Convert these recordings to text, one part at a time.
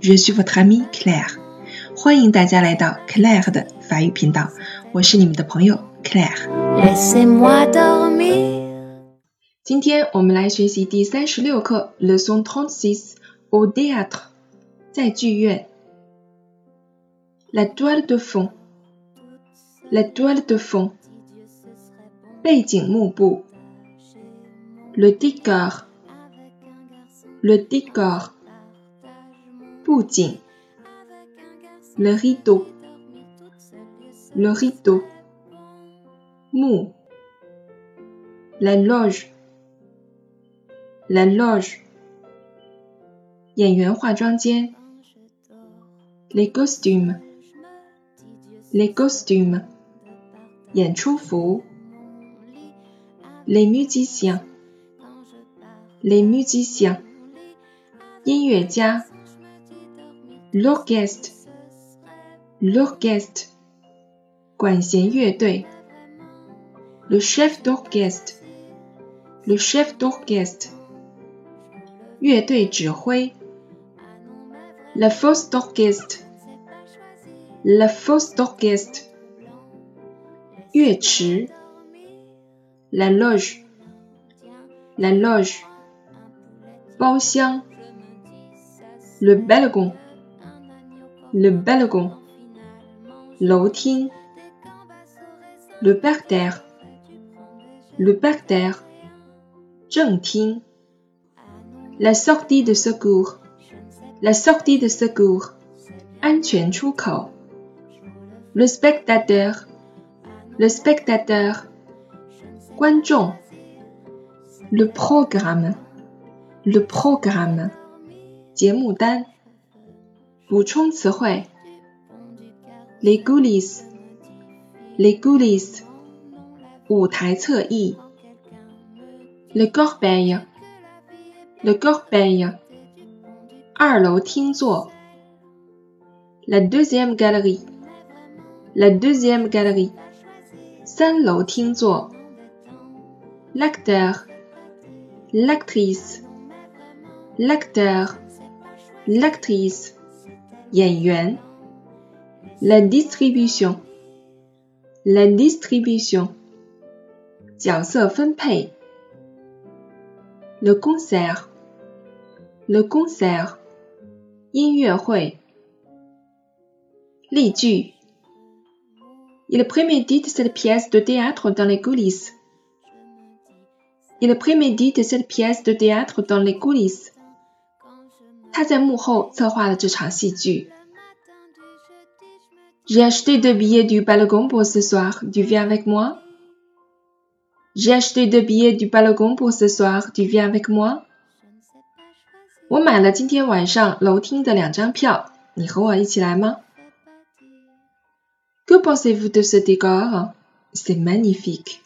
Je suis votre amie Claire. 欢迎大家来到 Claire 的法语频道，我是你们的朋友 Claire。今天我们来学习第三十六课，leçon trente-six au théâtre，在剧院。La toile de fond，la toile de fond，背景幕布。Le décor，le décor， 布景。Le rideau，le rideau，幕。La loge。La loge，演员化妆间。Les costumes，les costumes，演出服。Les musiciens，les musiciens，音乐家。 L'orchestre，l'orchestre，管弦乐队。Le chef d'orchestre，le chef d'orchestre。乐队指挥，la force d'orchestre，la force d'orchestre，乐池，la loge，la loge，包厢，le balcon，le balcon，楼厅，le parterre，le parterre，正厅。La sortie de secours, la sortie de secours, Le spectateur, le spectateur, Le programme, le programme, Les coulisses, les coulisses, Le corbeil le corbeil, la deuxième galerie, la deuxième galerie, l'acteur, l'actrice, l'acteur, l'actrice, la distribution, la distribution, le concert le concert, 音乐会。例句：Il prémédite cette pièce de théâtre dans les coulisses. Il prémédite cette pièce de théâtre dans les coulisses. 他在幕后策划了这场戏剧。J'ai acheté deux billets du Balagon pour ce soir. Tu viens avec moi? J'ai acheté deux billets du Balagon pour ce soir. Tu viens avec moi? 我买了今天晚上楼厅的两张票，你和我一起来吗？Que pensez-vous de ce décor? C'est magnifique.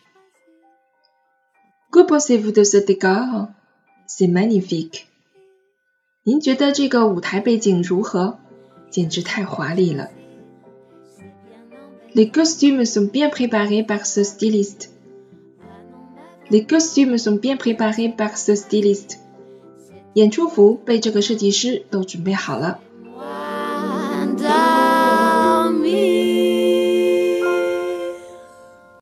Que pensez-vous de ce décor? C'est magnifique. 您觉得这个舞台背景如何？简直太华丽了。Les costumes sont bien préparés par ce styliste. Les costumes sont bien préparés par ce styliste. 演出服被这个设计师都准备好了。